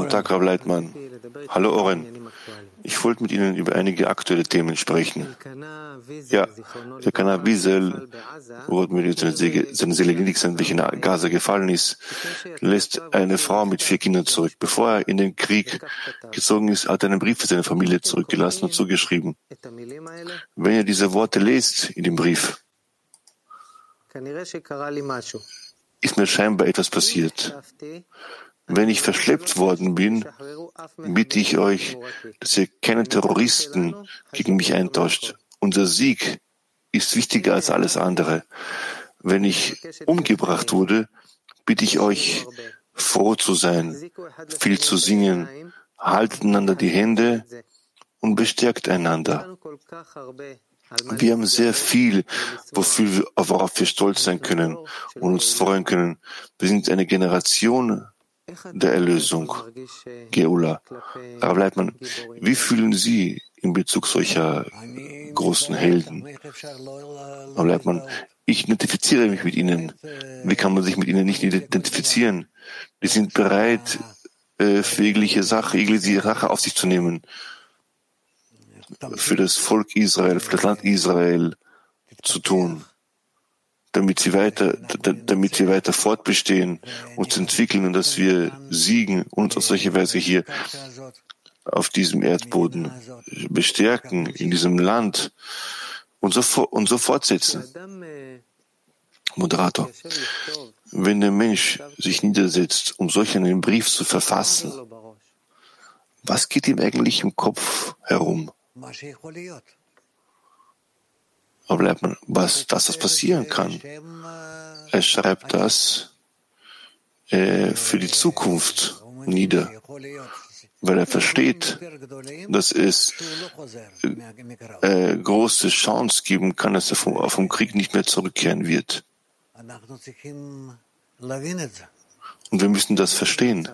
Guten Tag, Rav Leitmann. Hallo Oren. Ich wollte mit Ihnen über einige aktuelle Themen sprechen. Ja, der Kana Wiesel, wo mir seine Seele welche in Gaza gefallen ist, lässt eine Frau mit vier Kindern zurück. Bevor er in den Krieg gezogen ist, hat er einen Brief für seine Familie zurückgelassen und zugeschrieben. Wenn ihr diese Worte lest in dem Brief, ist mir scheinbar etwas passiert. Wenn ich verschleppt worden bin, bitte ich euch, dass ihr keine Terroristen gegen mich eintauscht. Unser Sieg ist wichtiger als alles andere. Wenn ich umgebracht wurde, bitte ich euch, froh zu sein, viel zu singen, haltet einander die Hände und bestärkt einander. Wir haben sehr viel, wofür worauf wir stolz sein können und uns freuen können. Wir sind eine Generation der Erlösung, Geula. Aber bleibt man, wie fühlen Sie in Bezug solcher großen Helden? Aber bleibt man, ich identifiziere mich mit ihnen. Wie kann man sich mit ihnen nicht identifizieren? Die sind bereit, äh, für jegliche Sache, jegliche Sache auf sich zu nehmen. Für das Volk Israel, für das Land Israel zu tun damit sie weiter, damit wir weiter fortbestehen, uns entwickeln und dass wir siegen und auf solche Weise hier auf diesem Erdboden bestärken, in diesem Land und so, und so fortsetzen. Moderator, wenn der Mensch sich niedersetzt, um solch einen Brief zu verfassen, was geht ihm eigentlich im Kopf herum? Aber bleibt man, was, dass das passieren kann. Er schreibt das äh, für die Zukunft nieder, weil er versteht, dass es äh, große Chance geben kann, dass er vom, vom Krieg nicht mehr zurückkehren wird. Und wir müssen das verstehen.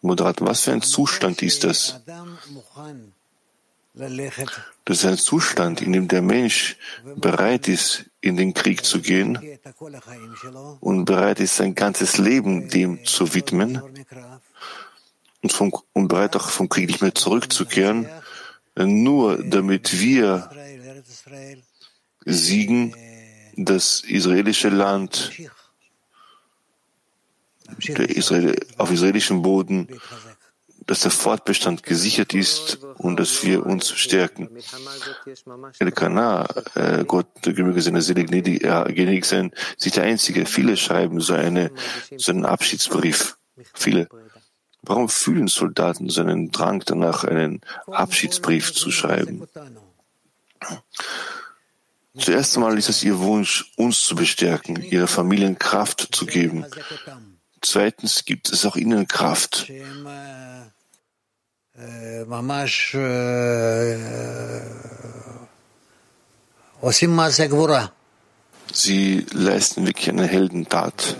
Moderator, was für ein Zustand ist das? Das ist ein Zustand, in dem der Mensch bereit ist, in den Krieg zu gehen und bereit ist, sein ganzes Leben dem zu widmen und, vom, und bereit auch vom Krieg nicht mehr zurückzukehren, nur damit wir siegen, das israelische Land Israel, auf israelischem Boden dass der Fortbestand gesichert ist und dass wir uns stärken. Elkanah, äh, Gott, der möge seine Seele gnädig sein, ist der Einzige. Viele schreiben so, eine, so einen Abschiedsbrief. Viele. Warum fühlen Soldaten so einen Drang danach, einen Abschiedsbrief zu schreiben? Zuerst einmal ist es ihr Wunsch, uns zu bestärken, ihrer Familien Kraft zu geben. Zweitens gibt es auch Innenkraft, Sie leisten wirklich eine Heldentat.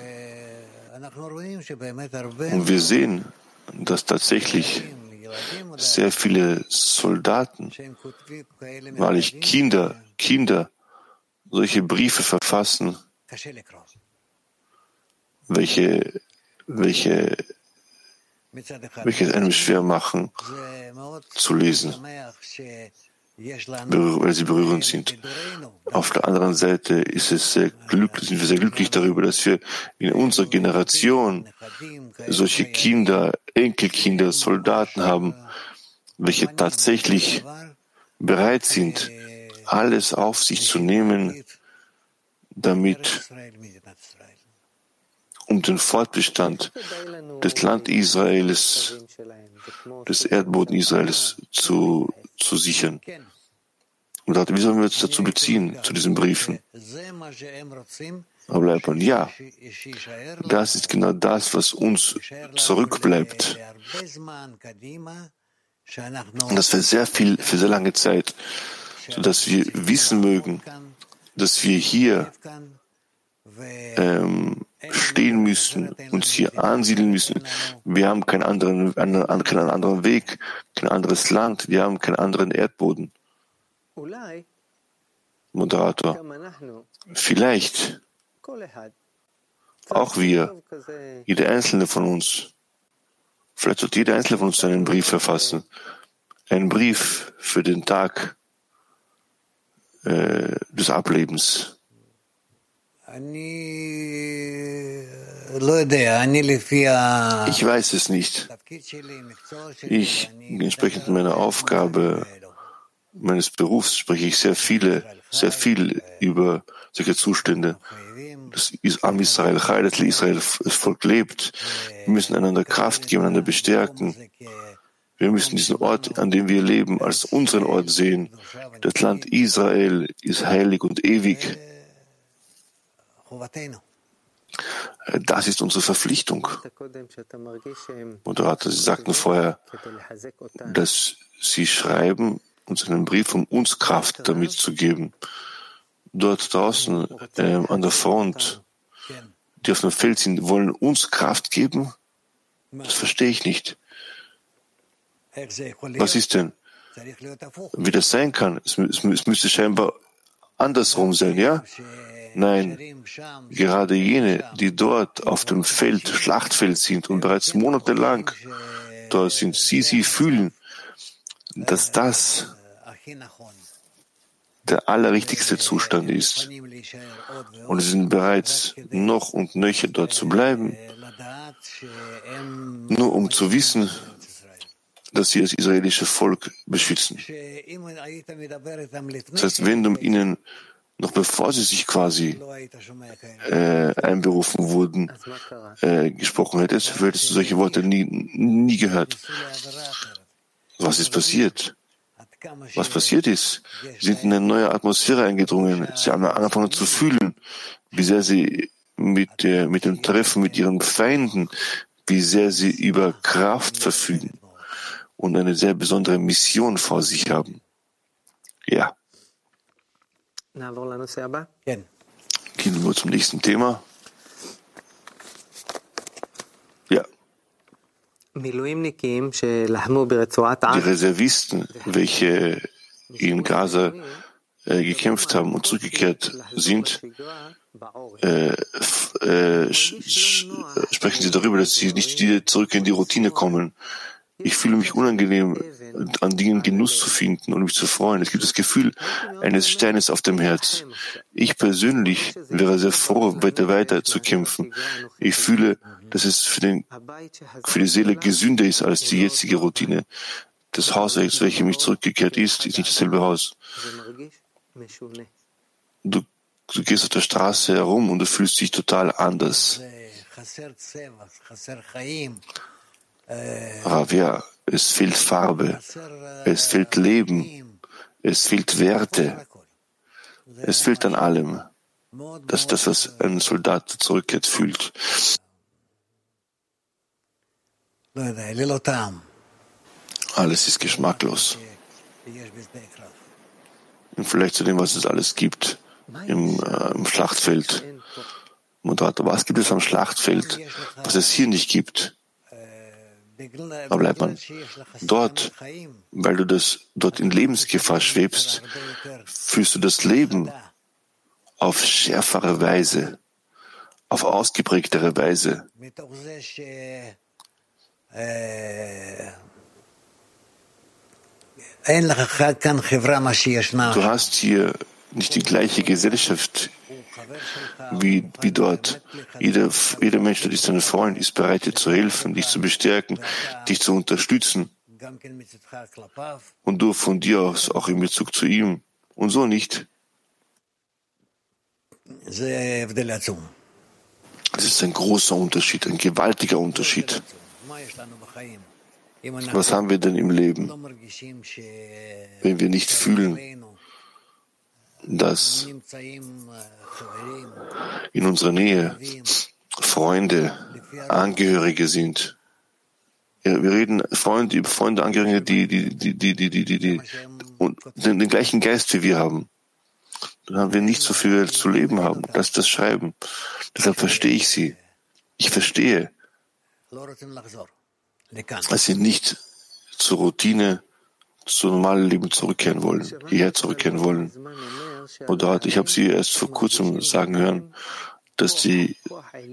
Und wir sehen, dass tatsächlich sehr viele Soldaten, wahrlich Kinder, Kinder, solche Briefe verfassen, welche welche welches einem schwer machen zu lesen, weil sie berührend sind. Auf der anderen Seite ist es sehr glücklich, sind wir sehr glücklich darüber, dass wir in unserer Generation solche Kinder, Enkelkinder, Soldaten haben, welche tatsächlich bereit sind, alles auf sich zu nehmen, damit um den Fortbestand des Land Israels, des Erdboden Israels zu, zu sichern. Und wie sollen wir uns dazu beziehen, zu diesen Briefen? Aber bleibt man, ja, das ist genau das, was uns zurückbleibt. Und das für sehr viel, für sehr lange Zeit, sodass wir wissen mögen, dass wir hier ähm, stehen müssen, uns hier ansiedeln müssen. Wir haben keinen anderen, keinen anderen Weg, kein anderes Land, wir haben keinen anderen Erdboden. Moderator, vielleicht Auch wir, jeder einzelne von uns. Vielleicht sollte jeder einzelne von uns einen Brief verfassen. Einen Brief für den Tag äh, des Ablebens. Ich weiß es nicht. Ich, entsprechend meiner Aufgabe, meines Berufs, spreche ich sehr viele, sehr viel über solche Zustände. Das Am Israel, Chayat Israel, das Volk lebt. Wir müssen einander Kraft geben, einander bestärken. Wir müssen diesen Ort, an dem wir leben, als unseren Ort sehen. Das Land Israel ist heilig und ewig. Das ist unsere Verpflichtung. Moderator, Sie sagten vorher, dass Sie schreiben, uns einen Brief, um uns Kraft damit zu geben. Dort draußen äh, an der Front, die auf dem Feld sind, wollen uns Kraft geben? Das verstehe ich nicht. Was ist denn? Wie das sein kann? Es, es, es müsste scheinbar andersrum sein, ja? Nein, gerade jene, die dort auf dem Feld, Schlachtfeld sind und bereits monatelang dort sind, sie, sie fühlen, dass das der allerrichtigste Zustand ist. Und sie sind bereit, noch und nöcher dort zu bleiben, nur um zu wissen, dass sie das israelische Volk beschützen. Das heißt, wenn du ihnen noch bevor sie sich quasi äh, einberufen wurden, äh, gesprochen hättest, hättest du solche Worte nie, nie gehört. Was ist passiert? Was passiert ist? Sie sind in eine neue Atmosphäre eingedrungen. Sie haben angefangen zu fühlen, wie sehr sie mit, der, mit dem Treffen mit ihren Feinden, wie sehr sie über Kraft verfügen und eine sehr besondere Mission vor sich haben. Ja. Gehen wir zum nächsten Thema. Ja. Die Reservisten, welche in Gaza äh, gekämpft haben und zurückgekehrt sind, äh, äh, sprechen sie darüber, dass sie nicht wieder zurück in die Routine kommen. Ich fühle mich unangenehm, an Dingen Genuss zu finden und mich zu freuen. Es gibt das Gefühl eines Steines auf dem Herz. Ich persönlich wäre sehr froh, weiter weiter zu kämpfen. Ich fühle, dass es für, den, für die Seele gesünder ist als die jetzige Routine. Das Haus, welches mich zurückgekehrt ist, ist nicht dasselbe Haus. Du, du gehst auf der Straße herum und du fühlst dich total anders. Ravia, es fehlt Farbe, es fehlt Leben, es fehlt Werte, es fehlt an allem. Das ist das, was ein Soldat zurückkehrt, fühlt. Alles ist geschmacklos. Und vielleicht zu dem, was es alles gibt im, äh, im Schlachtfeld. Moderator, was gibt es am Schlachtfeld, was es hier nicht gibt? Aber bleibt man dort, weil du das dort in Lebensgefahr schwebst, fühlst du das Leben auf schärfere Weise, auf ausgeprägtere Weise. Du hast hier nicht die gleiche Gesellschaft wie, wie dort. Jeder, jeder Mensch, der ist dein Freund, ist bereit, dir zu helfen, dich zu bestärken, dich zu unterstützen. Und du von dir aus auch in Bezug zu ihm. Und so nicht. Das ist ein großer Unterschied, ein gewaltiger Unterschied. Was haben wir denn im Leben, wenn wir nicht fühlen, dass in unserer Nähe Freunde, Angehörige sind. Wir reden Freunde über Freunde, Angehörige, die, die, die, die, die, die, die, und den, gleichen Geist wie wir haben. Dann haben wir nicht so viel zu leben haben. Das ist das Schreiben. Deshalb verstehe ich sie. Ich verstehe, dass sie nicht zur Routine, zu normalen Leben zurückkehren wollen, hierher zurückkehren wollen. Oder ich habe sie erst vor kurzem sagen hören, dass die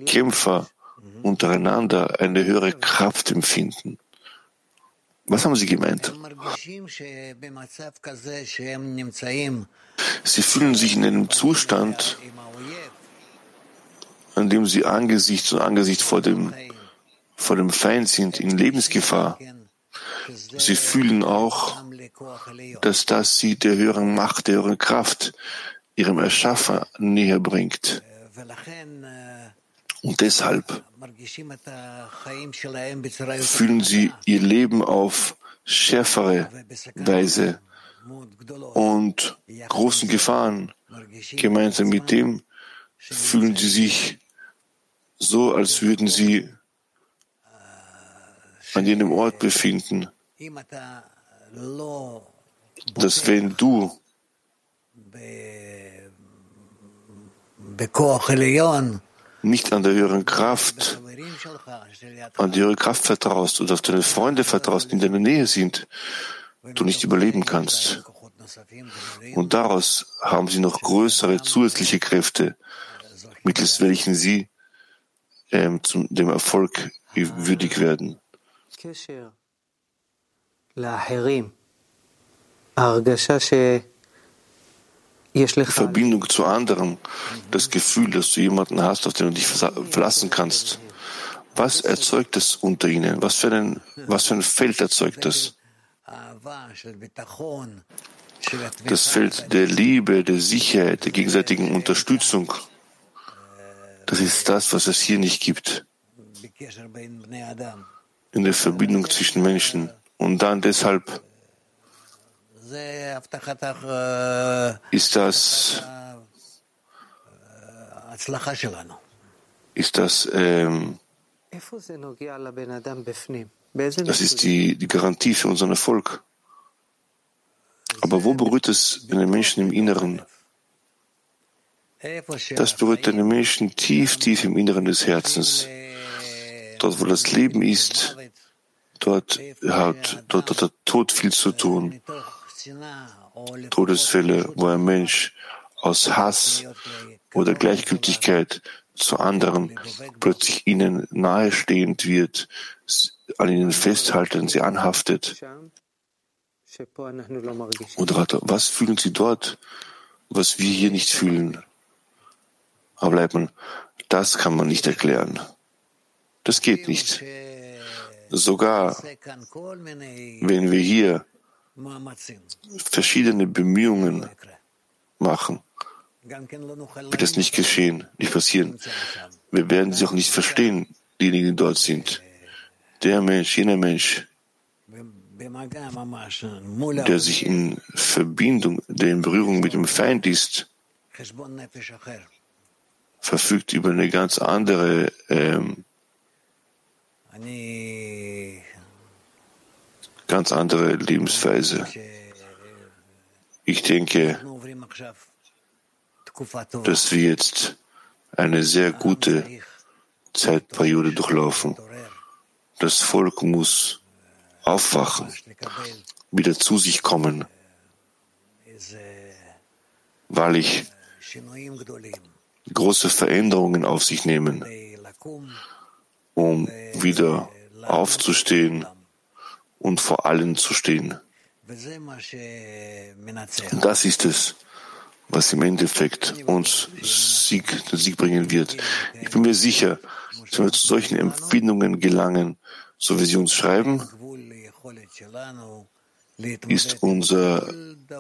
Kämpfer untereinander eine höhere Kraft empfinden. Was haben Sie gemeint? Sie fühlen sich in einem Zustand, an dem Sie Angesicht zu Angesicht vor dem, vor dem Feind sind, in Lebensgefahr. Sie fühlen auch, dass das Sie der höheren Macht, der höheren Kraft, Ihrem Erschaffer näher bringt. Und deshalb fühlen sie ihr Leben auf schärfere Weise und großen Gefahren. Gemeinsam mit dem fühlen sie sich so, als würden sie an jenem Ort befinden, dass wenn du nicht an der höheren Kraft, an die höhere Kraft vertraust oder auf deine Freunde vertraust, die in deiner Nähe sind, du nicht überleben kannst. Und daraus haben sie noch größere zusätzliche Kräfte, mittels welchen sie ähm, zum, dem Erfolg würdig werden. Verbindung zu anderen, das Gefühl, dass du jemanden hast, auf den du dich verlassen kannst. Was erzeugt es unter ihnen? Was für ein, was für ein Feld erzeugt es? Das Feld der Liebe, der Sicherheit, der gegenseitigen Unterstützung. Das ist das, was es hier nicht gibt. In der Verbindung zwischen Menschen. Und dann deshalb ist das, ist das, ähm, das ist die, die Garantie für unseren Erfolg. Aber wo berührt es einen Menschen im Inneren? Das berührt einen Menschen tief, tief im Inneren des Herzens. Dort, wo das Leben ist, dort hat, dort hat der Tod viel zu tun. Todesfälle, wo ein Mensch aus Hass oder Gleichgültigkeit zu anderen plötzlich ihnen nahestehend wird, an ihnen festhalten, sie anhaftet. Moderator, was fühlen Sie dort, was wir hier nicht fühlen? Aber bleibt man, das kann man nicht erklären. Das geht nicht. Sogar wenn wir hier verschiedene Bemühungen machen, wird das nicht geschehen, nicht passieren. Wir werden sie auch nicht verstehen, diejenigen, die dort sind. Der Mensch, jener Mensch, der sich in Verbindung, der in Berührung mit dem Feind ist, verfügt über eine ganz andere ähm, ganz andere Lebensweise. Ich denke, dass wir jetzt eine sehr gute Zeitperiode durchlaufen. Das Volk muss aufwachen, wieder zu sich kommen, weil ich große Veränderungen auf sich nehmen, um wieder aufzustehen und vor allen zu stehen. Das ist es, was im Endeffekt uns Sieg, den Sieg bringen wird. Ich bin mir sicher, dass wir zu solchen Empfindungen gelangen, so wie sie uns schreiben, ist unser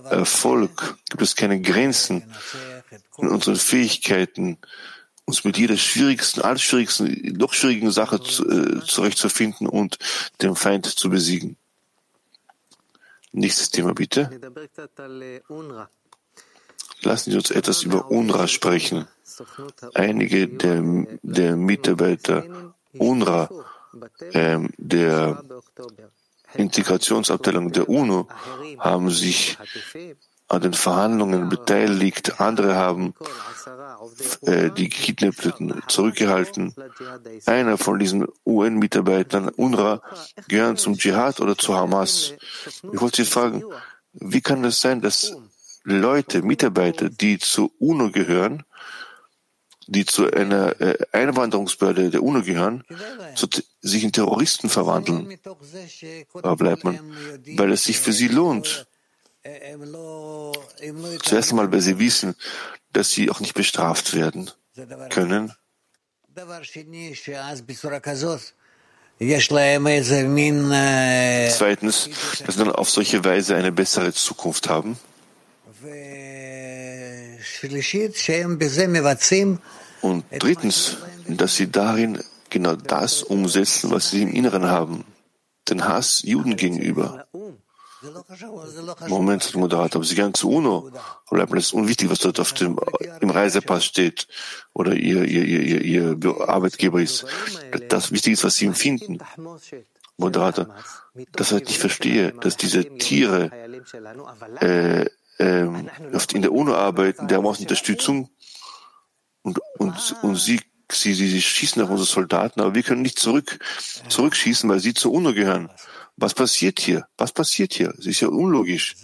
Erfolg, gibt es keine Grenzen in unseren Fähigkeiten, uns mit jeder schwierigsten, allerschwierigsten, noch schwierigen Sache äh, zurechtzufinden und den Feind zu besiegen. Nächstes Thema bitte. Lassen Sie uns etwas über UNRWA sprechen. Einige der, der Mitarbeiter UNRWA, äh, der Integrationsabteilung der UNO, haben sich an den Verhandlungen beteiligt. Andere haben äh, die Gekidnappten zurückgehalten. Einer von diesen UN-Mitarbeitern, UNRWA, gehören zum Dschihad oder zu Hamas. Ich wollte Sie fragen, wie kann es das sein, dass Leute, Mitarbeiter, die zur UNO gehören, die zu einer äh, Einwanderungsbehörde der UNO gehören, sich in Terroristen verwandeln. Bleibt man, weil es sich für sie lohnt. Zuerst einmal, weil sie wissen, dass sie auch nicht bestraft werden können. Zweitens, dass sie dann auf solche Weise eine bessere Zukunft haben. Und drittens, dass sie darin genau das umsetzen, was sie im Inneren haben, den Hass Juden gegenüber. Moment, Moderator, aber Sie gehen zu UNO. Oder es unwichtig, was dort auf dem, im Reisepass steht oder Ihr, Ihr, Ihr, Ihr, Ihr Arbeitgeber ist. Das Wichtige ist, was Sie empfinden. Moderator, das was ich verstehe, dass diese Tiere äh, äh, in der UNO arbeiten, der haben auch Unterstützung und, und, und sie, sie, sie, sie schießen auf unsere Soldaten, aber wir können nicht zurück, zurückschießen, weil sie zur UNO gehören. Was passiert hier? Was passiert hier? Es ist ja unlogisch.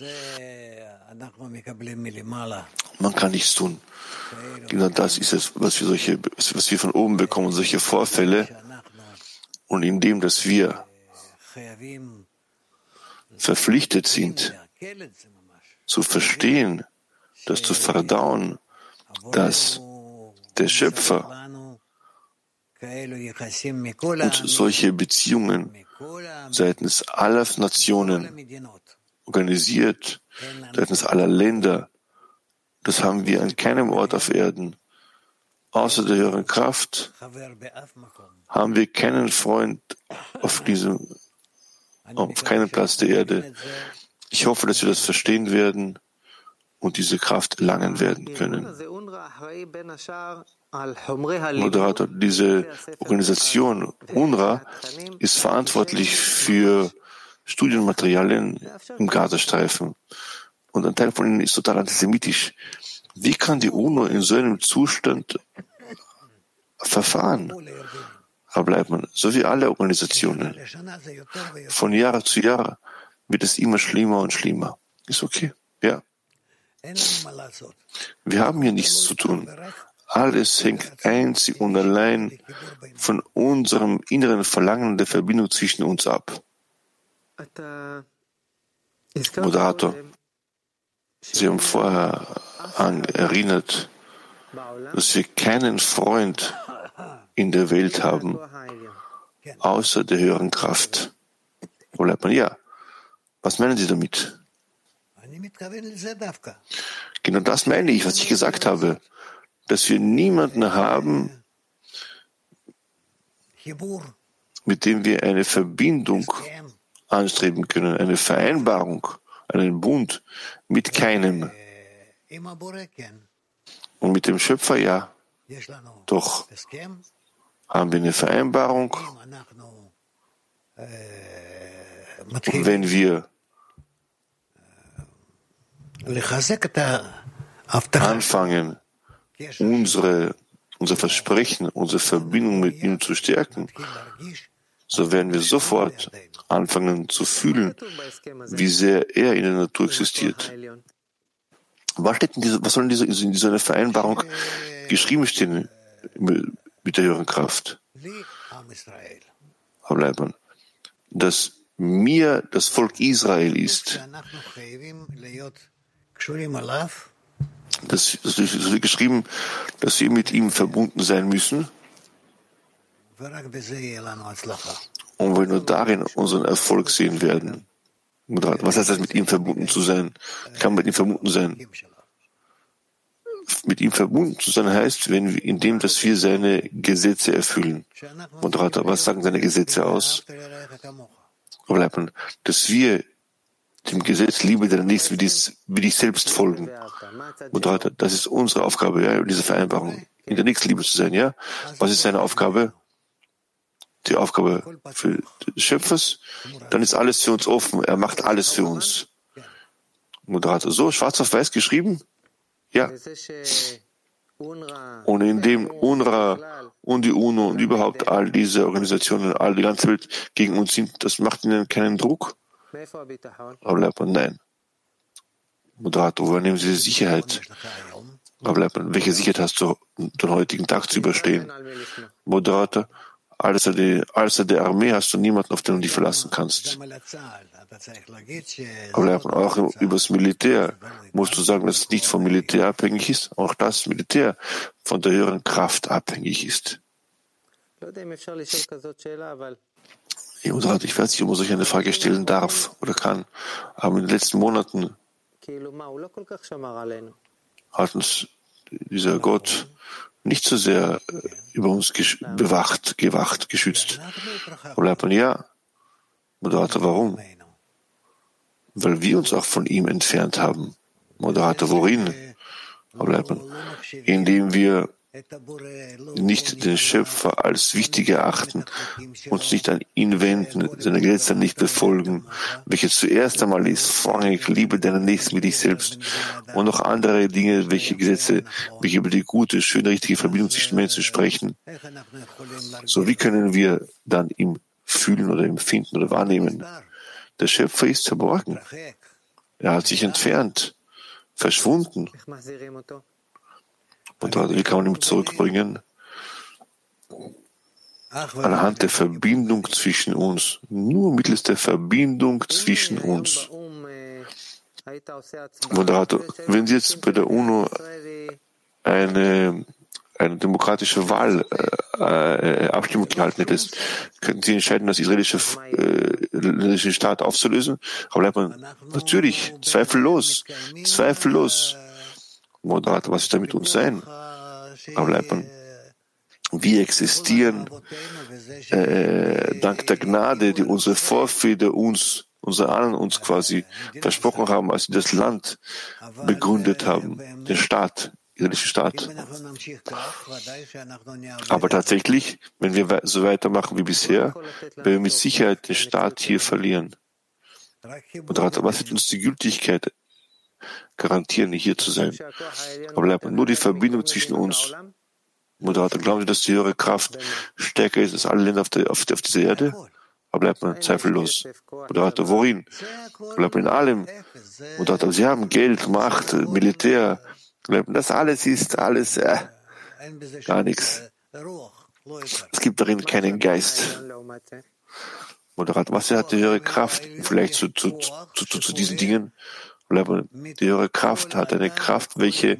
Man kann nichts tun. Genau das ist es, was wir solche, was wir von oben bekommen, solche Vorfälle. Und indem, dass wir verpflichtet sind, zu verstehen, das zu verdauen, dass der Schöpfer und solche Beziehungen seitens aller Nationen organisiert, seitens aller Länder. Das haben wir an keinem Ort auf Erden. Außer der höheren Kraft haben wir keinen Freund auf diesem, auf keinem Platz der Erde. Ich hoffe, dass wir das verstehen werden und diese Kraft erlangen werden können. Moderator, diese Organisation UNRWA ist verantwortlich für Studienmaterialien im Gazastreifen. Und ein Teil von ihnen ist total antisemitisch. Wie kann die UNO in so einem Zustand verfahren? Da bleibt man, so wie alle Organisationen. Von Jahr zu Jahr wird es immer schlimmer und schlimmer. Ist okay, ja. Wir haben hier nichts zu tun. Alles hängt einzig und allein von unserem inneren Verlangen der Verbindung zwischen uns ab. Moderator, Sie haben vorher an erinnert, dass wir keinen Freund in der Welt haben, außer der höheren Kraft. Wo bleibt man? Ja. Was meinen Sie damit? Genau das meine ich, was ich gesagt habe dass wir niemanden haben, mit dem wir eine Verbindung anstreben können, eine Vereinbarung, einen Bund mit keinem. Und mit dem Schöpfer ja. Doch. Haben wir eine Vereinbarung. Und wenn wir anfangen, unsere, unser Versprechen, unsere Verbindung mit ihm zu stärken, so werden wir sofort anfangen zu fühlen, wie sehr er in der Natur existiert. Was, steht in dieser, was soll in dieser, in dieser Vereinbarung geschrieben stehen mit der höheren Kraft? Leibmann, dass mir das Volk Israel ist, das, das wird geschrieben, dass wir mit ihm verbunden sein müssen. Und wir nur darin unseren Erfolg sehen werden. Was heißt das, mit ihm verbunden zu sein? Kann man mit ihm verbunden sein? Mit ihm verbunden zu sein heißt, wenn wir, indem, dass wir seine Gesetze erfüllen. Moderator, was sagen seine Gesetze aus? Dass wir dem Gesetz liebe deinen Nächsten wie, dies, wie dich selbst folgen. Moderator, das ist unsere Aufgabe, ja, diese Vereinbarung, in der Nächstenliebe zu sein, ja. Was ist seine Aufgabe? Die Aufgabe für des Schöpfers, dann ist alles für uns offen. Er macht alles für uns. Moderator, so schwarz auf weiß geschrieben? Ja. Und indem UNRWA und die UNO und überhaupt all diese Organisationen, all die ganze Welt gegen uns sind, das macht ihnen keinen Druck. Aber nein. Moderator, woher nehmen Sie die Sicherheit? Rabbi welche Sicherheit hast du, den heutigen Tag zu überstehen? Moderator, als der, als der Armee hast du niemanden, auf den du dich verlassen kannst. Aber auch über das Militär musst du sagen, dass es nicht vom Militär abhängig ist, auch das Militär von der höheren Kraft abhängig ist. Ich weiß nicht, ob man solch eine Frage stellen darf oder kann, aber in den letzten Monaten hat uns dieser Gott nicht so sehr äh, über uns bewacht, gewacht, geschützt. Und ja, Moderator, warum? Weil wir uns auch von ihm entfernt haben. Moderator, worin? Indem wir nicht den Schöpfer als wichtig erachten, uns nicht an ihn wenden, seine Gesetze nicht befolgen, welche zuerst einmal ist, vorrangig Liebe deiner Nächsten wie dich selbst und noch andere Dinge, welche Gesetze, welche über die gute, schöne, richtige Verbindung zwischen Menschen sprechen. So wie können wir dann ihm fühlen oder empfinden oder wahrnehmen? Der Schöpfer ist verborgen. Er hat sich entfernt, verschwunden. Und wie kann man ihn zurückbringen? Anhand der Verbindung zwischen uns. Nur mittels der Verbindung zwischen uns. Moderator, wenn Sie jetzt bei der UNO eine, eine demokratische Wahl äh, äh, Abstimmung gehalten hättest, könnten Sie entscheiden, das israelische, äh, israelische Staat aufzulösen? Aber bleibt man natürlich, zweifellos, zweifellos. Moderator, was ist da mit uns sein? Aber wir existieren äh, dank der Gnade, die unsere Vorväter uns, unsere Ahnen uns quasi versprochen haben, als sie das Land begründet haben, den Staat, israelischen Staat. Aber tatsächlich, wenn wir so weitermachen wie bisher, werden wir mit Sicherheit den Staat hier verlieren. Und was wird uns die Gültigkeit garantieren, hier zu sein. Aber bleibt nur die Verbindung zwischen uns. Moderator, glauben Sie, dass die höhere Kraft stärker ist als alle Länder auf, der, auf, auf dieser Erde? Aber bleibt man zweifellos. Moderator, worin? Bleibt man in allem. Moderator, Sie haben Geld, Macht, Militär. Bleibt das alles ist alles äh, gar nichts. Es gibt darin keinen Geist. Moderator, was hat die höhere Kraft? Vielleicht zu, zu, zu, zu diesen Dingen? Die höhere Kraft hat eine Kraft, welche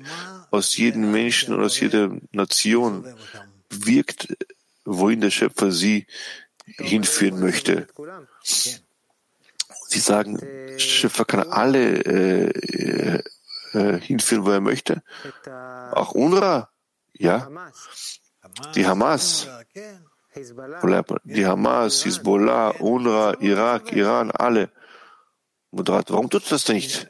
aus jedem Menschen und aus jeder Nation wirkt, wohin der Schöpfer sie hinführen möchte. Sie sagen, der Schöpfer kann alle äh, äh, hinführen, wo er möchte. Auch UNRWA, ja. Die Hamas, die Hamas, Hezbollah, UNRWA, Irak, Iran, alle. Moderator, warum tut das nicht?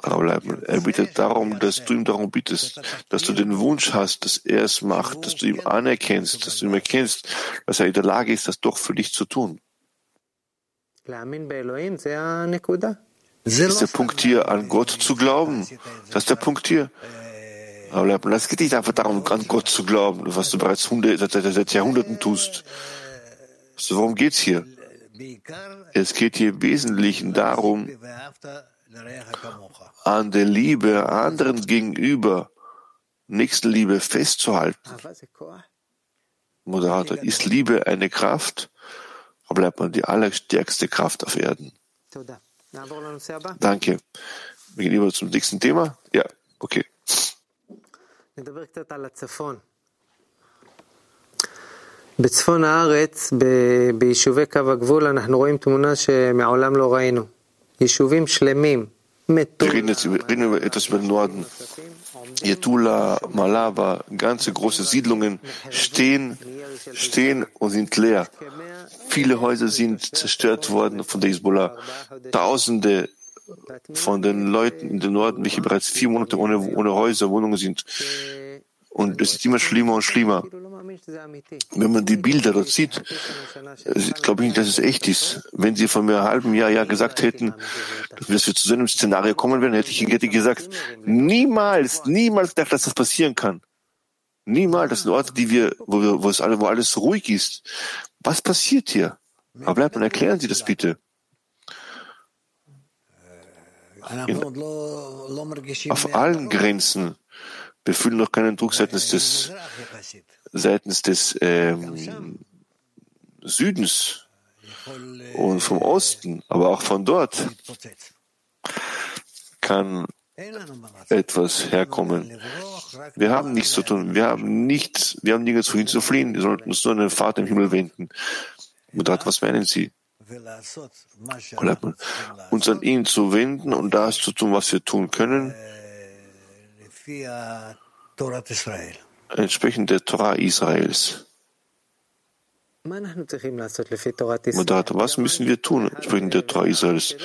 Er bittet darum, dass du ihm darum bittest, dass du den Wunsch hast, dass er es macht, dass du ihm anerkennst, dass du ihm erkennst, dass er in der Lage ist, das doch für dich zu tun. Das ist der Punkt hier, an Gott zu glauben. Das ist der Punkt hier. Aber es geht nicht einfach darum, an Gott zu glauben, was du bereits seit, seit Jahrhunderten tust. So, worum geht's hier? Es geht hier im Wesentlichen darum, an der Liebe anderen gegenüber, Nächstenliebe festzuhalten. Moderator, ist Liebe eine Kraft? Bleibt man die allerstärkste Kraft auf Erden. Danke. Wir gehen über zum nächsten Thema. Ja, okay. בצפון הארץ, ביישובי קו הגבול, אנחנו רואים תמונה שמעולם לא ראינו. יישובים שלמים, Wir reden jetzt über, reden über etwas über den Norden. Yetula, Malava, ganze große Siedlungen stehen, stehen und sind leer. Viele Häuser sind zerstört worden von der Hezbollah. Tausende von den Leuten in den Norden, welche bereits vier Monate ohne, ohne Häuser, Wohnungen sind. Und es ist immer schlimmer und schlimmer. Wenn man die Bilder dort sieht, glaube ich nicht, dass es echt ist. Wenn Sie vor mir einem halben Jahr ja gesagt hätten, dass wir zu so einem Szenario kommen werden, hätte ich hätte gesagt, niemals, niemals gedacht, dass das passieren kann. Niemals. Das sind Orte, die wir, wo, wir, wo es alle, wo alles ruhig ist. Was passiert hier? Aber bleibt man, erklären Sie das bitte. in, auf allen Grenzen. Wir fühlen noch keinen Druck seitens des, seitens des ähm, Südens und vom Osten, aber auch von dort kann etwas herkommen. Wir haben nichts zu tun. Wir haben nichts, wir haben nirgends wohin zu fliehen. Wir sollten uns nur an den Vater im Himmel wenden. Mutter, was meinen Sie? Uns an ihn zu wenden und das zu tun, was wir tun können, entsprechend der Torah Israels. Moderator, was müssen wir tun, entsprechend der Torah Israels?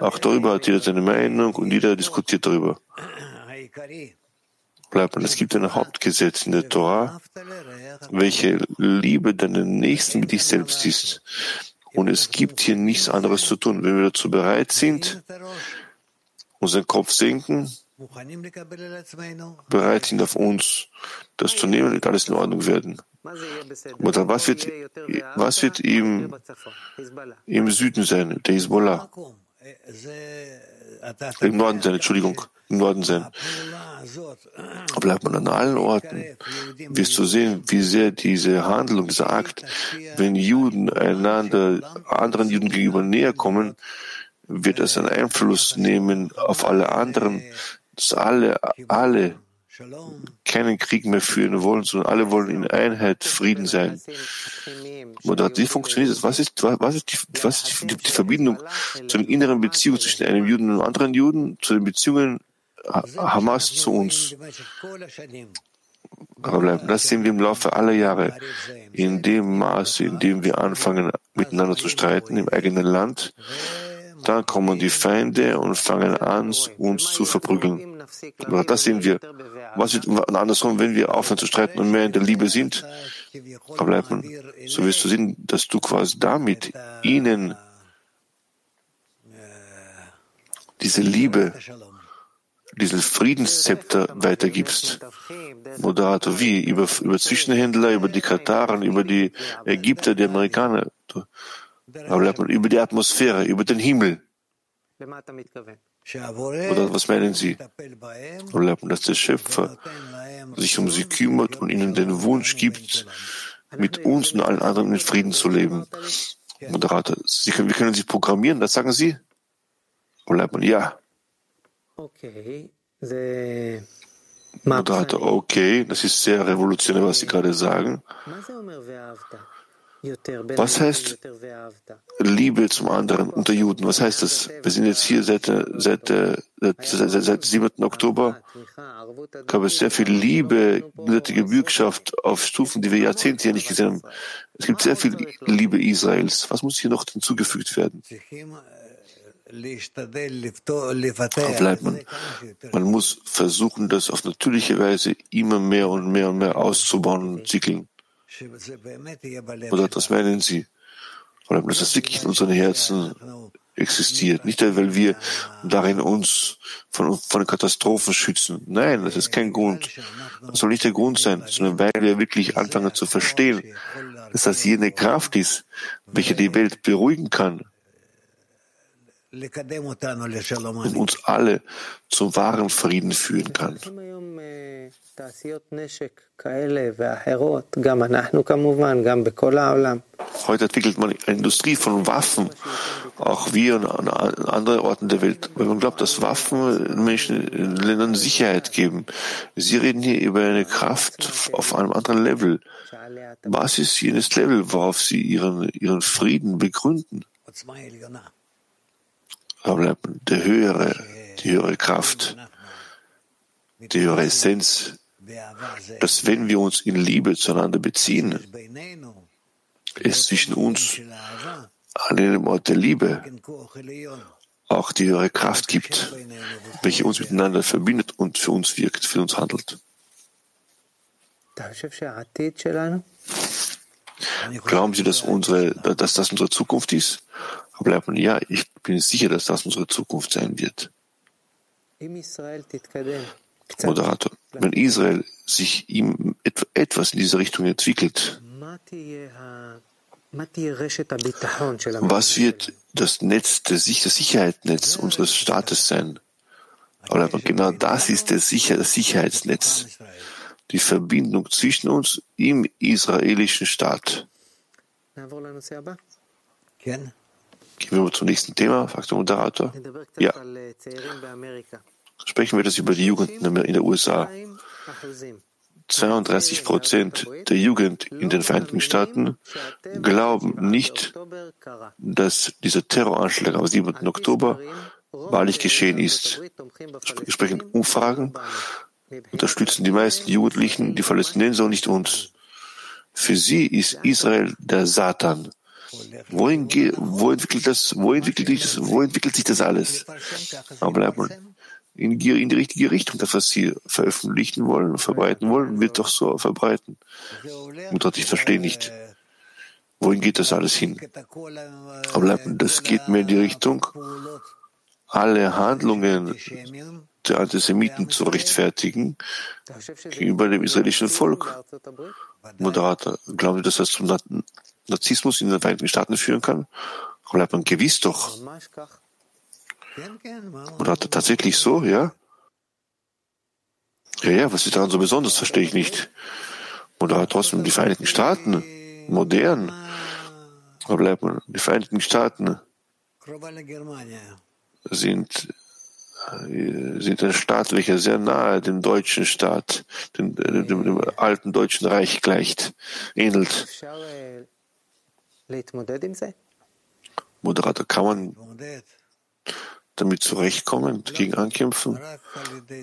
Auch darüber hat jeder seine Meinung und jeder diskutiert darüber. Bleibt man. Es gibt ein Hauptgesetz in der Torah, welche Liebe deinen Nächsten mit dich selbst ist. Und es gibt hier nichts anderes zu tun. Wenn wir dazu bereit sind, unseren Kopf senken, bereit sind auf uns, das zu nehmen, wird alles in Ordnung werden. Oder was wird, was wird im, im Süden sein, der Hezbollah? Im Norden sein, Entschuldigung, im Norden sein. Bleibt man an allen Orten, wirst du sehen, wie sehr diese Handlung, dieser Akt, wenn Juden einander, anderen Juden gegenüber näher kommen, wird es einen Einfluss nehmen auf alle anderen, dass alle, alle keinen Krieg mehr führen wollen, sondern alle wollen in Einheit, Frieden sein. Oder wie funktioniert das? Was ist, was ist, die, was ist die, die Verbindung zu den inneren Beziehungen zwischen einem Juden und einem anderen Juden, zu den Beziehungen Hamas zu uns? Das sehen wir im Laufe aller Jahre. In dem Maße, in dem wir anfangen, miteinander zu streiten im eigenen Land, dann kommen die Feinde und fangen an, uns zu verprügeln. Aber das sehen wir. Was wird andersrum, wenn wir aufhören zu streiten und mehr in der Liebe sind? Bleibt man. So wirst du sehen, dass du quasi damit ihnen diese Liebe, diesen Friedenszepter weitergibst. Moderator, wie? Über, über Zwischenhändler, über die Kataren, über die Ägypter, die Amerikaner. Aber bleibt man über die Atmosphäre, über den Himmel. Oder was meinen Sie? Dass der Schöpfer sich um sie kümmert und ihnen den Wunsch gibt, mit uns und allen anderen in Frieden zu leben. Moderator, sie können, wir können sie programmieren, das sagen Sie? Oder ja. Moderator, okay, das ist sehr revolutionär, was Sie gerade sagen. Was heißt Liebe zum anderen unter Juden? Was heißt das? Wir sind jetzt hier seit, seit, seit, seit, seit 7. Oktober. Gab es sehr viel Liebe, nötige Bürgschaft auf Stufen, die wir Jahrzehnte hier nicht gesehen haben. Es gibt sehr viel Liebe Israels. Was muss hier noch hinzugefügt werden? bleibt man. Man muss versuchen, das auf natürliche Weise immer mehr und mehr und mehr auszubauen und entwickeln. Oder was meinen Sie? Oder dass das wirklich in unseren Herzen existiert. Nicht, weil wir darin uns von, von Katastrophen schützen. Nein, das ist kein Grund. Das soll nicht der Grund sein, sondern weil wir wirklich anfangen zu verstehen, dass das jene Kraft ist, welche die Welt beruhigen kann und uns alle zum wahren Frieden führen kann. Heute entwickelt man eine Industrie von Waffen, auch wir und an anderen Orten der Welt, weil man glaubt, dass Waffen Menschen in Ländern Sicherheit geben. Sie reden hier über eine Kraft auf einem anderen Level. Was ist jenes Level, worauf Sie Ihren, Ihren Frieden begründen? der höhere, die höhere Kraft, die höhere Essenz, dass wenn wir uns in Liebe zueinander beziehen, es zwischen uns an dem Ort der Liebe auch die höhere Kraft gibt, welche uns miteinander verbindet und für uns wirkt, für uns handelt. Glauben Sie, dass, unsere, dass das unsere Zukunft ist? bleibt man, ja, ich bin sicher, dass das unsere Zukunft sein wird. Moderator, wenn Israel sich ihm etwas in diese Richtung entwickelt, was wird das Netz, das Sicherheitsnetz unseres Staates sein? Aber genau das ist der Sicher das Sicherheitsnetz, die Verbindung zwischen uns im israelischen Staat. Gehen wir zum nächsten Thema, fragt der Moderator. Ja. Sprechen wir das über die Jugend in den USA. 32 Prozent der Jugend in den Vereinigten Staaten glauben nicht, dass dieser Terroranschlag am 7. Oktober wahrlich geschehen ist. Entsprechend Umfragen unterstützen die meisten Jugendlichen die Palästinenser und nicht uns. Für sie ist Israel der Satan. Wohin, wo entwickelt das, wo entwickelt sich das, wo entwickelt sich das alles? Aber bleibt man in die, in die richtige Richtung. Das, was sie veröffentlichen wollen, verbreiten wollen, wird doch so verbreiten. Mutter, ich verstehe nicht. Wohin geht das alles hin? Aber das geht mir in die Richtung, alle Handlungen der Antisemiten zu rechtfertigen gegenüber dem israelischen Volk. Moderator, glauben Sie, dass das zum Narzissmus in den Vereinigten Staaten führen kann? Bleibt man gewiss doch. Oder er tatsächlich so, ja? Ja, ja, was ist daran so besonders, verstehe ich nicht. Oder trotzdem die Vereinigten Staaten, modern, aber bleibt man, die Vereinigten Staaten sind, äh, sind ein Staat, welcher sehr nahe dem deutschen Staat, dem, dem, dem alten deutschen Reich gleicht, ähnelt. Moderator, kann man damit zurechtkommen, gegen ankämpfen?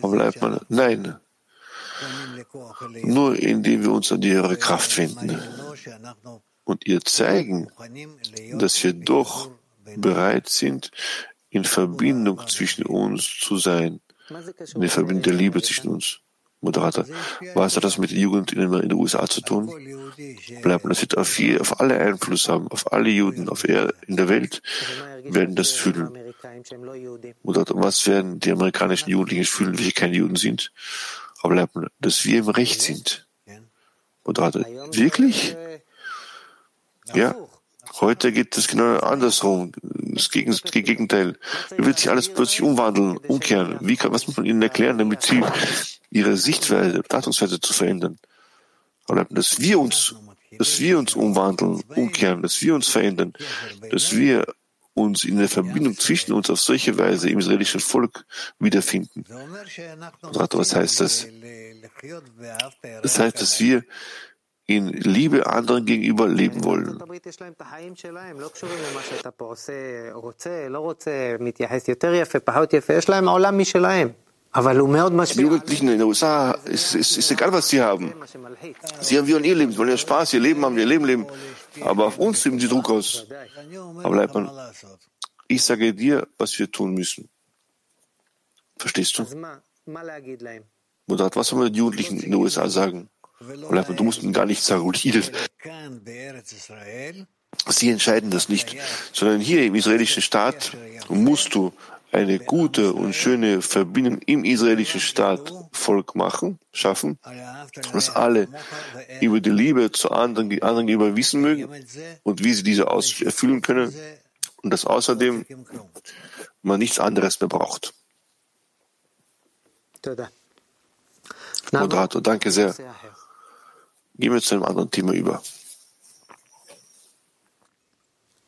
Aber bleibt man, nein. Nur indem wir uns an höhere Kraft wenden und ihr zeigen, dass wir doch bereit sind, in Verbindung zwischen uns zu sein, in der Verbindung der Liebe zwischen uns. Moderator, was hat das mit Jugend in den USA zu tun? Bleibt, das wird auf, je, auf alle Einfluss haben, auf alle Juden auf er, in der Welt werden das fühlen. Moderator, was werden die amerikanischen Jugendlichen fühlen, welche keine Juden sind? Aber bleibt, dass wir im Recht sind. Moderator, wirklich? Ja. Heute geht es genau andersrum. Das Gegenteil. Wie wird sich alles plötzlich umwandeln, umkehren? Wie kann, was muss man ihnen erklären, damit sie ihre Sichtweise, Betrachtungsweise zu verändern. Dass wir uns, dass wir uns umwandeln, umkehren, dass wir uns verändern, dass wir uns in der Verbindung zwischen uns auf solche Weise im israelischen Volk wiederfinden. Was heißt das? Das heißt, dass wir in Liebe anderen gegenüber leben wollen. Die Jugendlichen in den USA, ist, ist, ist egal, was sie haben. Sie haben wie ihr Leben, sie wollen ja Spaß, ihr Leben haben, ihr Leben leben. Aber auf uns üben sie Druck aus. Aber bleibt man, ich sage dir, was wir tun müssen. Verstehst du? Mutter, was soll man den Jugendlichen in den USA sagen? Bleibt man, du musst ihnen gar nichts sagen. Sie entscheiden das nicht, sondern hier im israelischen Staat musst du eine gute und schöne Verbindung im israelischen Staat Volk machen, schaffen, dass alle über die Liebe zu anderen, die anderen gegenüber wissen mögen und wie sie diese erfüllen können und dass außerdem man nichts anderes mehr braucht. Moderator, danke sehr. Gehen wir zu einem anderen Thema über.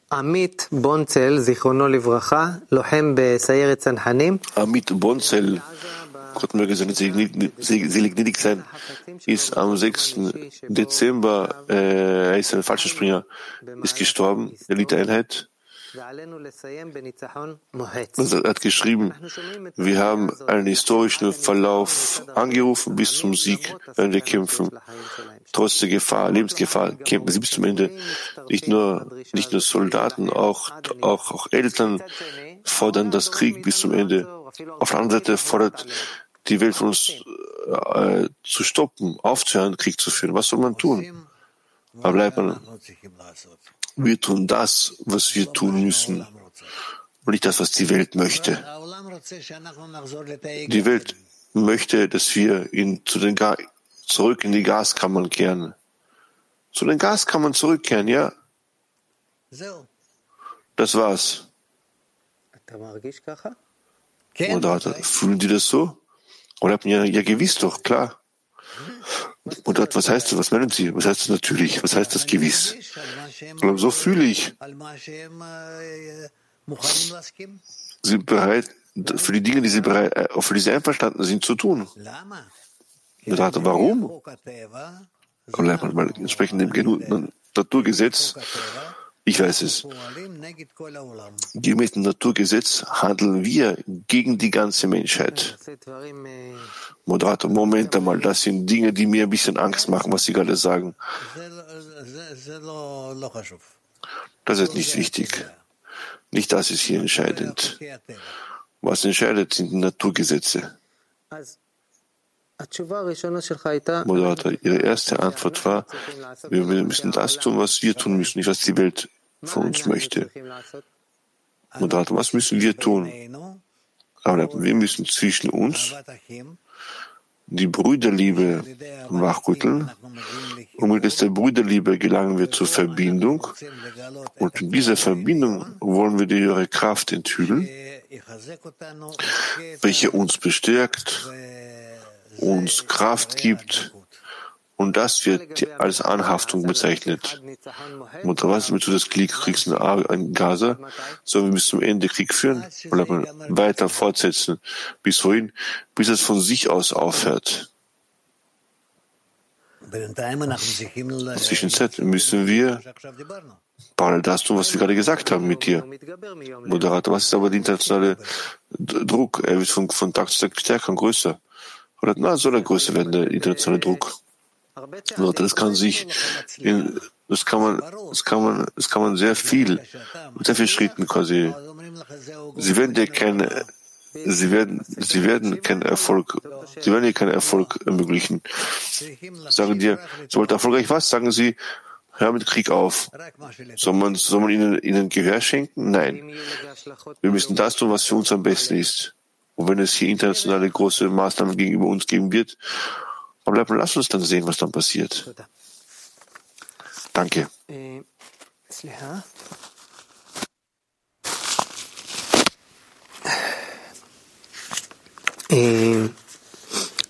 Amit Bonzel, Zichrono Livracha, Lohem Besayeret Sanhanim. Amit Bonzel, Gott möge seine Selig sein, ist am 6. Dezember, äh, er ist ein falscher Springer, ist gestorben, der Eliteeinheit. Er hat geschrieben, wir haben einen historischen Verlauf angerufen bis zum Sieg, wenn wir kämpfen. Trotz der Gefahr, Lebensgefahr, kämpfen sie bis zum Ende. Nicht nur, nicht nur Soldaten, auch, auch, auch Eltern fordern das Krieg bis zum Ende. Auf der anderen Seite fordert die Welt von uns äh, zu stoppen, aufzuhören, Krieg zu führen. Was soll man tun? Aber bleibt man wir tun das, was wir tun müssen und nicht das, was die Welt möchte. Die Welt möchte, dass wir in, zu den zurück in die Gaskammern kehren. Zu den Gaskammern zurückkehren, ja? Das war's. Moderator, fühlen die das so? Oder ja, ja gewiss doch, klar. Und was heißt das? Was meinen Sie? Was heißt das natürlich? Was heißt das gewiss? Und so fühle ich. Sie bereit, für die Dinge, die sie bereit, äh, für die sie einverstanden sind, zu tun. Betrachter, warum? Weil entsprechend dem Naturgesetz, ich weiß es, gemäß dem Naturgesetz handeln wir gegen die ganze Menschheit. Moderator, Moment einmal, das sind Dinge, die mir ein bisschen Angst machen, was Sie gerade sagen. Das ist nicht wichtig. Nicht das ist hier entscheidend. Was entscheidet, sind die Naturgesetze. Moderator, Ihre erste Antwort war, wir müssen das tun, was wir tun müssen, nicht was die Welt von uns möchte. Moderator, was müssen wir tun? Aber wir müssen zwischen uns die Brüderliebe wachrütteln. Und mit der Brüderliebe gelangen wir zur Verbindung. Und in dieser Verbindung wollen wir die höhere Kraft enthüllen, welche uns bestärkt, uns Kraft gibt. Und das wird als Anhaftung bezeichnet. Und was mit du das Krieg kriegst in Gaza? Sollen wir bis zum Ende Krieg führen? Oder weiter fortsetzen? Bis wohin? Bis es von sich aus aufhört. Zwischenzeit müssen wir parallel das tun, was wir gerade gesagt haben mit dir. Moderator, was ist aber der internationale Druck? Er wird von, von Tag zu Tag stärker und größer. Oder na, soll er größer werden, der internationale Druck? Das kann sich, in, das kann man, das kann man, das kann man sehr viel, sehr vielen Schritten quasi. Sie werden dir keine, sie werden, sie werden keinen Erfolg, sie werden dir keinen Erfolg ermöglichen. Sagen dir, sie wollten erfolgreich was? Sagen sie, hör mit Krieg auf. Soll man, soll man ihnen, ihnen Gehör schenken? Nein. Wir müssen das tun, was für uns am besten ist. Und wenn es hier internationale große Maßnahmen gegenüber uns geben wird, aber lass uns dann sehen, was dann passiert. Danke.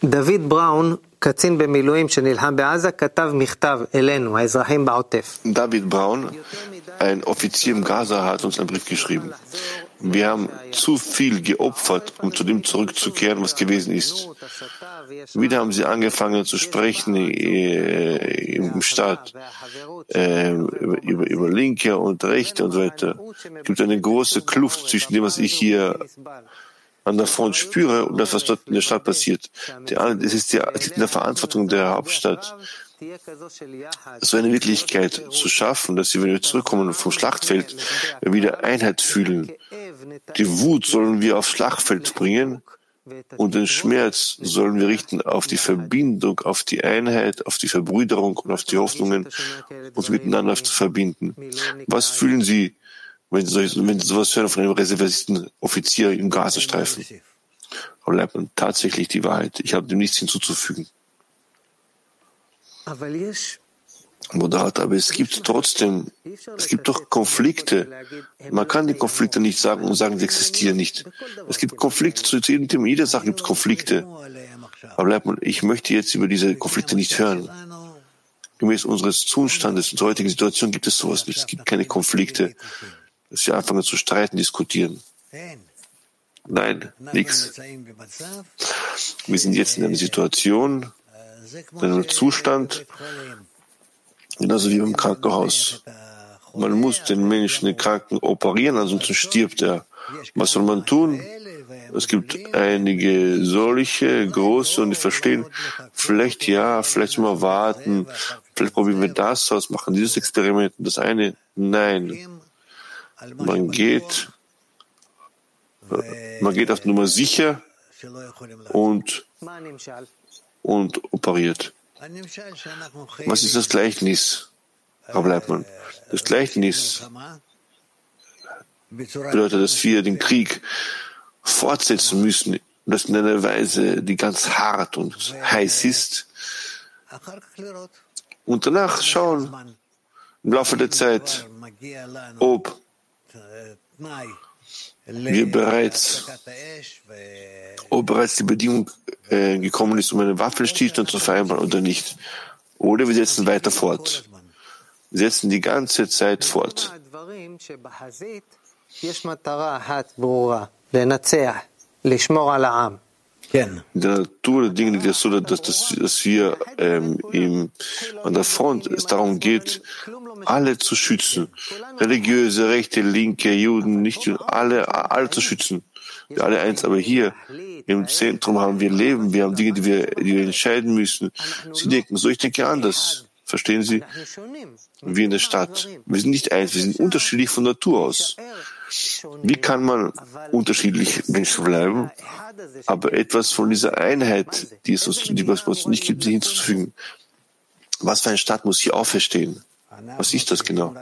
דוד בראון, קצין במילואים שנלחם בעזה, כתב מכתב אלינו, האזרחים בעוטף. David Braun, ein Offizier im Gaza, hat uns einen Brief geschrieben. Wir haben zu viel geopfert, um zu dem zurückzukehren, was gewesen ist. Wieder haben sie angefangen zu sprechen äh, im Staat äh, über, über Linke und Rechte und so weiter. Es gibt eine große Kluft zwischen dem, was ich hier an der Front spüre und das, was dort in der Stadt passiert. Es ist die, in der Verantwortung der Hauptstadt, so eine Wirklichkeit zu schaffen, dass sie, wenn wir zurückkommen vom Schlachtfeld, wieder Einheit fühlen. Die Wut sollen wir aufs Schlachtfeld bringen und den Schmerz sollen wir richten auf die Verbindung, auf die Einheit, auf die Verbrüderung und auf die Hoffnungen, uns miteinander zu verbinden. Was fühlen Sie, wenn Sie, wenn Sie sowas hören von einem reservisten Offizier im Gazastreifen? Aber tatsächlich die Wahrheit. Ich habe dem nichts hinzuzufügen. Moderator, aber es gibt trotzdem, es gibt doch Konflikte. Man kann die Konflikte nicht sagen und sagen, sie existieren nicht. Es gibt Konflikte zu jedem Thema, jeder Sache gibt es Konflikte. Aber ich möchte jetzt über diese Konflikte nicht hören. Gemäß unseres Zustandes, unserer heutigen Situation gibt es sowas nicht. Es gibt keine Konflikte, dass wir anfangen zu streiten, diskutieren. Nein, nichts. Wir sind jetzt in einer Situation, in einem Zustand, genauso wie im Krankenhaus. Man muss den Menschen, den Kranken operieren, ansonsten stirbt er. Was soll man tun? Es gibt einige solche, große, und die verstehen, vielleicht ja, vielleicht mal warten, vielleicht probieren wir das aus, machen dieses Experiment. Das eine, nein. Man geht, man geht auf Nummer sicher und, und operiert. Was ist das Gleichnis, Frau Bleibmann? Das Gleichnis bedeutet, dass wir den Krieg fortsetzen müssen, das in einer Weise, die ganz hart und heiß ist. Und danach schauen im Laufe der Zeit, ob wir bereits, ob bereits die Bedingung äh, gekommen ist, um einen Waffenstillstand zu vereinbaren oder nicht. Oder wir setzen weiter fort. Wir setzen die ganze Zeit fort. In der Natur der Dinge ist es so, dass, dass, dass wir ähm, im, an der Front es darum geht, alle zu schützen. Religiöse, rechte, linke, Juden, nicht alle, alle zu schützen. Wir alle eins. Aber hier im Zentrum haben wir Leben, wir haben Dinge, die wir, die wir entscheiden müssen. Sie denken so, ich denke anders. Verstehen Sie? Wie in der Stadt. Wir sind nicht eins, wir sind unterschiedlich von Natur aus. Wie kann man unterschiedlich Menschen bleiben, aber etwas von dieser Einheit, die es uns, die es uns nicht gibt, hinzuzufügen? Was für ein Staat muss hier auferstehen? Was ist das genau?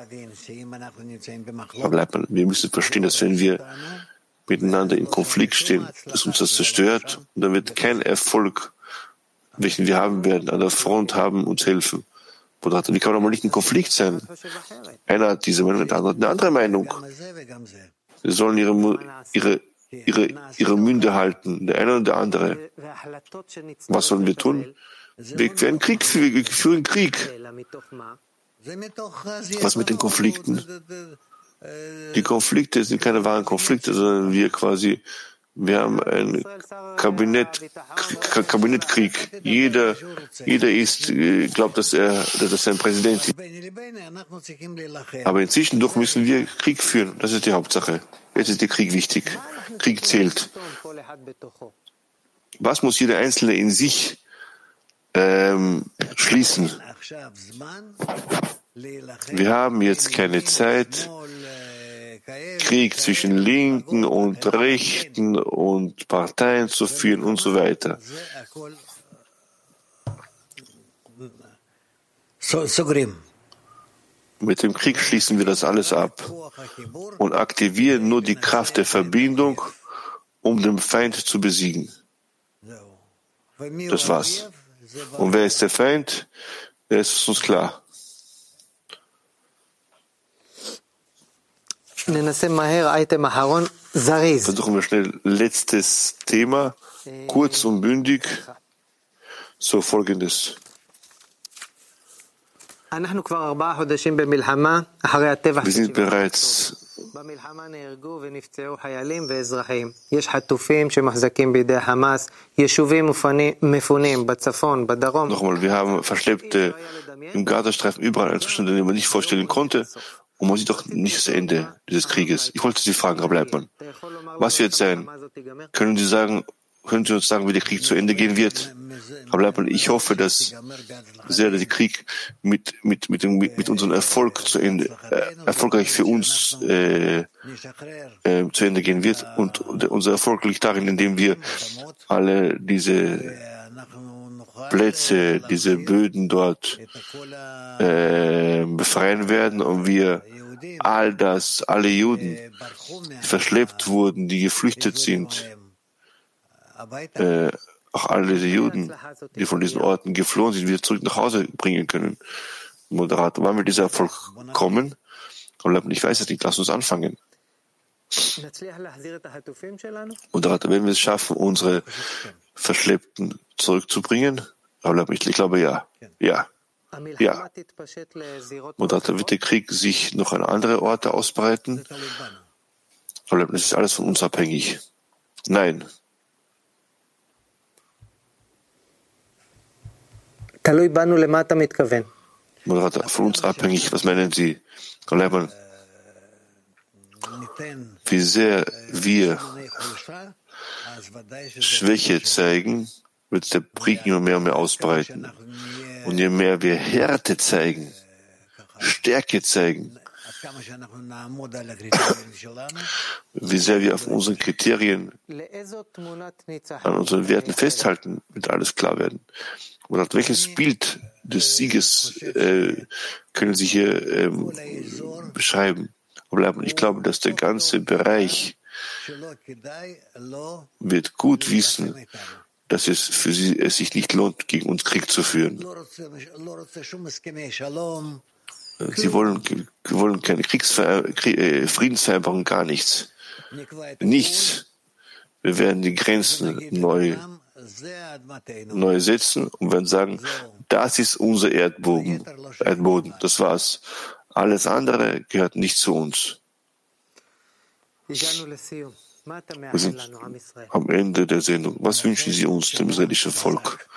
Aber bleibt man, wir müssen verstehen, dass wenn wir miteinander in Konflikt stehen, dass uns das zerstört und dann wird kein Erfolg, welchen wir haben werden, an der Front haben, uns helfen. Wie kann man mal nicht in Konflikt sein? Einer hat diese Meinung, der andere hat eine andere Meinung. Sie sollen ihre, ihre, ihre, ihre Münde halten, der eine und der andere. Was sollen wir tun? Wir führen Krieg, wir führen Krieg. Was mit den Konflikten? Die Konflikte sind keine wahren Konflikte, sondern wir quasi, wir haben einen Kabinett, Kabinettkrieg. Jeder, jeder ist, äh, glaubt, dass er, dass er ein Präsident ist. Aber inzwischen doch müssen wir Krieg führen. Das ist die Hauptsache. Jetzt ist der Krieg wichtig. Krieg zählt. Was muss jeder Einzelne in sich ähm, schließen? Wir haben jetzt keine Zeit, Krieg zwischen Linken und Rechten und Parteien zu führen und so weiter. Mit dem Krieg schließen wir das alles ab und aktivieren nur die Kraft der Verbindung, um den Feind zu besiegen. Das war's. Und wer ist der Feind? Wer ist uns klar? Versuchen wir schnell letztes Thema, kurz und bündig. So folgendes. Wir sind bereits Nochmal, wir haben Verschleppte im Gazastreifen überall einen Zustand, den man nicht vorstellen konnte. Und man sieht doch nicht das Ende dieses Krieges. Ich wollte Sie fragen, Herr Bleibmann, was wird sein? Können Sie sagen, können Sie uns sagen, wie der Krieg zu Ende gehen wird? Bleibmann, ich hoffe, dass sehr der Krieg mit, mit, mit, dem, mit unserem Erfolg zu Ende, äh, erfolgreich für uns äh, äh, zu Ende gehen wird. Und unser Erfolg liegt darin, indem wir alle diese Plätze, diese Böden dort äh, befreien werden und wir all das, alle Juden, die verschleppt wurden, die geflüchtet sind, äh, auch alle diese Juden, die von diesen Orten geflohen sind, wieder zurück nach Hause bringen können. Moderator, wann wird dieser Erfolg kommen? Ich weiß es nicht, lass uns anfangen. Moderator, wenn wir es schaffen, unsere Verschleppten zurückzubringen, ich glaube ja. Ja. Ja. Moderator, wird der Krieg sich noch an andere Orte ausbreiten? Das ist alles von uns abhängig. Nein. Moderator, von uns abhängig, was meinen Sie? Wie sehr wir Schwäche zeigen, wird der Krieg immer mehr und mehr ausbreiten. Und je mehr wir Härte zeigen, Stärke zeigen, wie sehr wir auf unseren Kriterien, an unseren Werten festhalten, wird alles klar werden. Und auf welches Bild des Sieges äh, können Sie hier ähm, beschreiben? Ich glaube, dass der ganze Bereich wird gut wissen, dass es für sie es sich nicht lohnt, gegen uns Krieg zu führen. Sie wollen, wollen keine Kriegsver äh, Friedensvereinbarung, gar nichts. nichts. Wir werden die Grenzen neu, neu setzen und werden sagen, das ist unser Erdboden. Erdboden. Das war's. Alles andere gehört nicht zu uns. Wir sind am Ende der Sendung. Was wünschen Sie uns, dem israelischen Volk?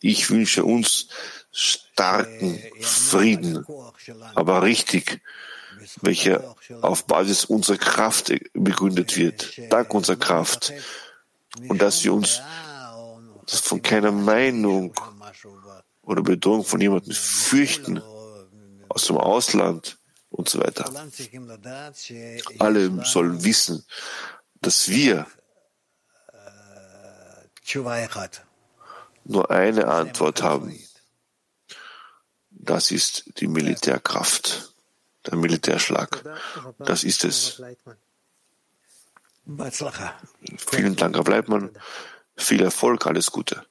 Ich wünsche uns starken Frieden, aber richtig, welcher auf Basis unserer Kraft begründet wird, dank unserer Kraft. Und dass wir uns von keiner Meinung oder Bedrohung von jemandem fürchten, aus dem Ausland, und so weiter. Alle sollen wissen, dass wir nur eine Antwort haben. Das ist die Militärkraft, der Militärschlag. Das ist es. Vielen Dank, Herr Bleibmann. Viel Erfolg, alles Gute.